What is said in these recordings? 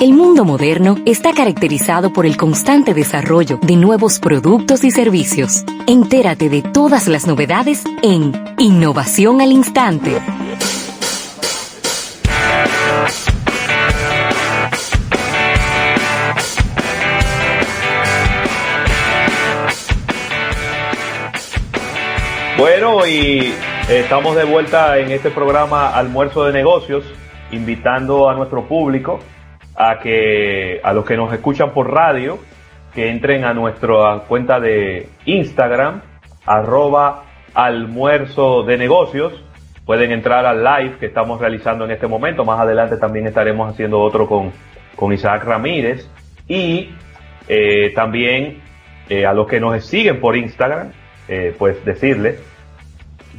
El mundo moderno está caracterizado por el constante desarrollo de nuevos productos y servicios. Entérate de todas las novedades en Innovación al Instante. Bueno, y estamos de vuelta en este programa Almuerzo de Negocios, invitando a nuestro público a que a los que nos escuchan por radio que entren a nuestra cuenta de Instagram arroba almuerzo de negocios. Pueden entrar al live que estamos realizando en este momento. Más adelante también estaremos haciendo otro con, con Isaac Ramírez. Y eh, también eh, a los que nos siguen por Instagram eh, pues decirles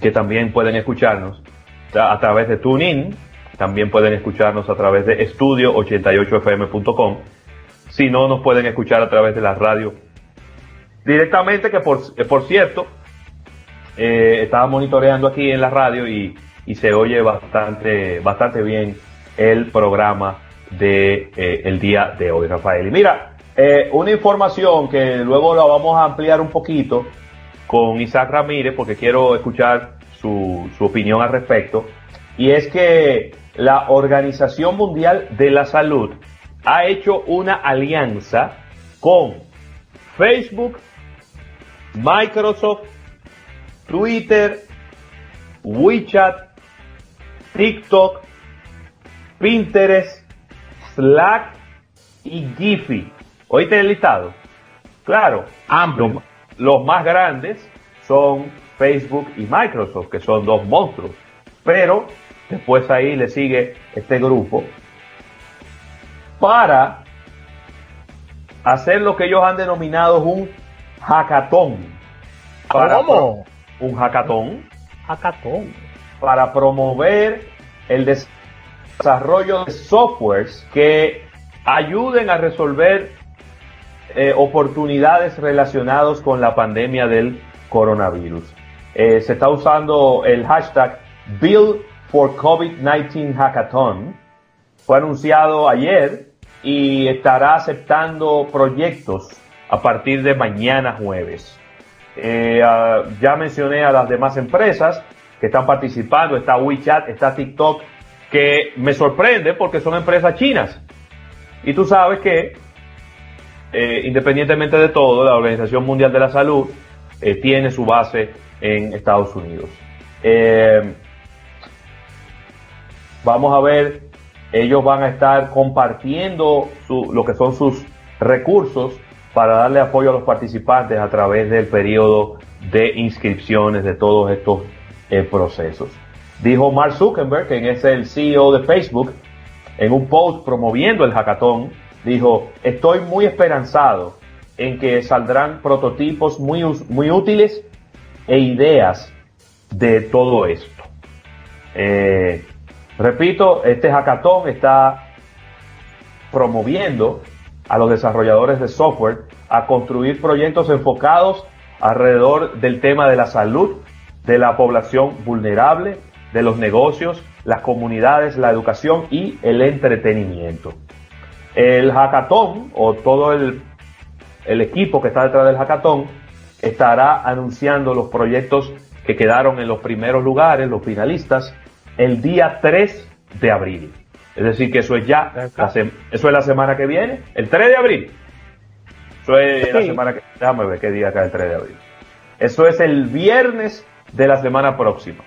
que también pueden escucharnos a través de TuneIn también pueden escucharnos a través de estudio88fm.com. Si no, nos pueden escuchar a través de la radio directamente, que por, eh, por cierto, eh, estaba monitoreando aquí en la radio y, se oye bastante, bastante bien el programa de eh, el día de hoy, Rafael. Y mira, una información que luego la vamos a ampliar un poquito con Isaac Ramírez, porque quiero escuchar su, su opinión al respecto. Y es que la Organización Mundial de la Salud ha hecho una alianza con Facebook, Microsoft, Twitter, WeChat, TikTok, Pinterest, Slack y Giphy. ¿Oíste el listado? Claro, los, los más grandes son Facebook y Microsoft, que son dos monstruos. Pero Después ahí le sigue este grupo para hacer lo que ellos han denominado un hackathon. ¿Cómo? Un hackathon. Hackathon. Para promover el desarrollo de softwares que ayuden a resolver eh, oportunidades relacionadas con la pandemia del coronavirus. Eh, se está usando el hashtag Build for COVID-19 Hackathon. Fue anunciado ayer y estará aceptando proyectos a partir de mañana jueves. Eh, ah, ya mencioné a las demás empresas que están participando. Está WeChat, está TikTok, que me sorprende porque son empresas chinas. Y tú sabes que, eh, independientemente de todo, la Organización Mundial de la Salud eh, tiene su base en Estados Unidos. Vamos a ver, ellos van a estar compartiendo lo que son sus recursos para darle apoyo a los participantes a través del periodo de inscripciones de todos estos eh, procesos. Dijo Mark Zuckerberg, quien es el CEO de Facebook, en un post promoviendo el hackathon, dijo, estoy muy esperanzado en que saldrán prototipos muy, muy útiles e ideas de todo esto. Eh, Repito, este hackathon está promoviendo a los desarrolladores de software a construir proyectos enfocados alrededor del tema de la salud, de la población vulnerable, de los negocios, las comunidades, la educación y el entretenimiento. El hackathon o todo el, equipo que está detrás del hackathon estará anunciando los proyectos que quedaron en los primeros lugares, los finalistas, el día 3 de abril. Es decir, que eso es ya, eso es la semana que viene, el 3 de abril. Eso es la semana que, déjame ver qué día cae el 3 de abril. Eso es el viernes de la semana próxima.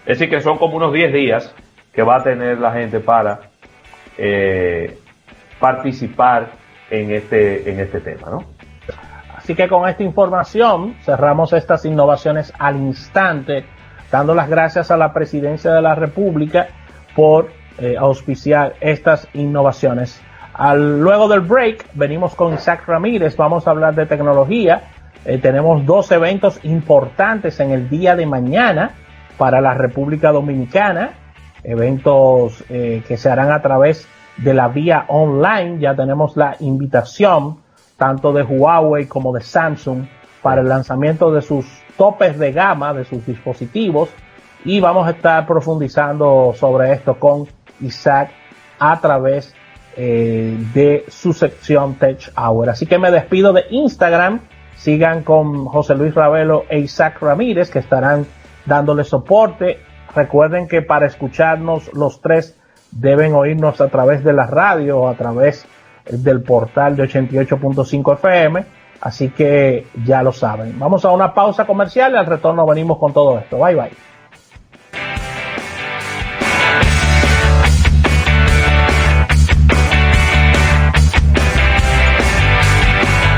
Es decir, que son como unos 10 días que va a tener la gente para eh, participar en este, en este tema, ¿no? Así que con esta información cerramos estas innovaciones al instante dando las gracias a la presidencia de la República por eh, auspiciar estas innovaciones. Al, luego del break venimos con Isaac Ramírez, vamos a hablar de tecnología. Eh, tenemos dos eventos importantes en el día de mañana para la República Dominicana, eventos eh, que se harán a través de la vía online. Ya tenemos la invitación tanto de Huawei como de Samsung para el lanzamiento de sus topes de gama de sus dispositivos y vamos a estar profundizando sobre esto con Isaac a través eh, de su sección Tech Hour. Así que me despido de Instagram. Sigan con José Luis Ravelo e Isaac Ramírez que estarán dándole soporte. Recuerden que para escucharnos los tres deben oírnos a través de la radio o a través del portal de 88.5 FM. Así que ya lo saben. Vamos a una pausa comercial y al retorno venimos con todo esto. Bye bye.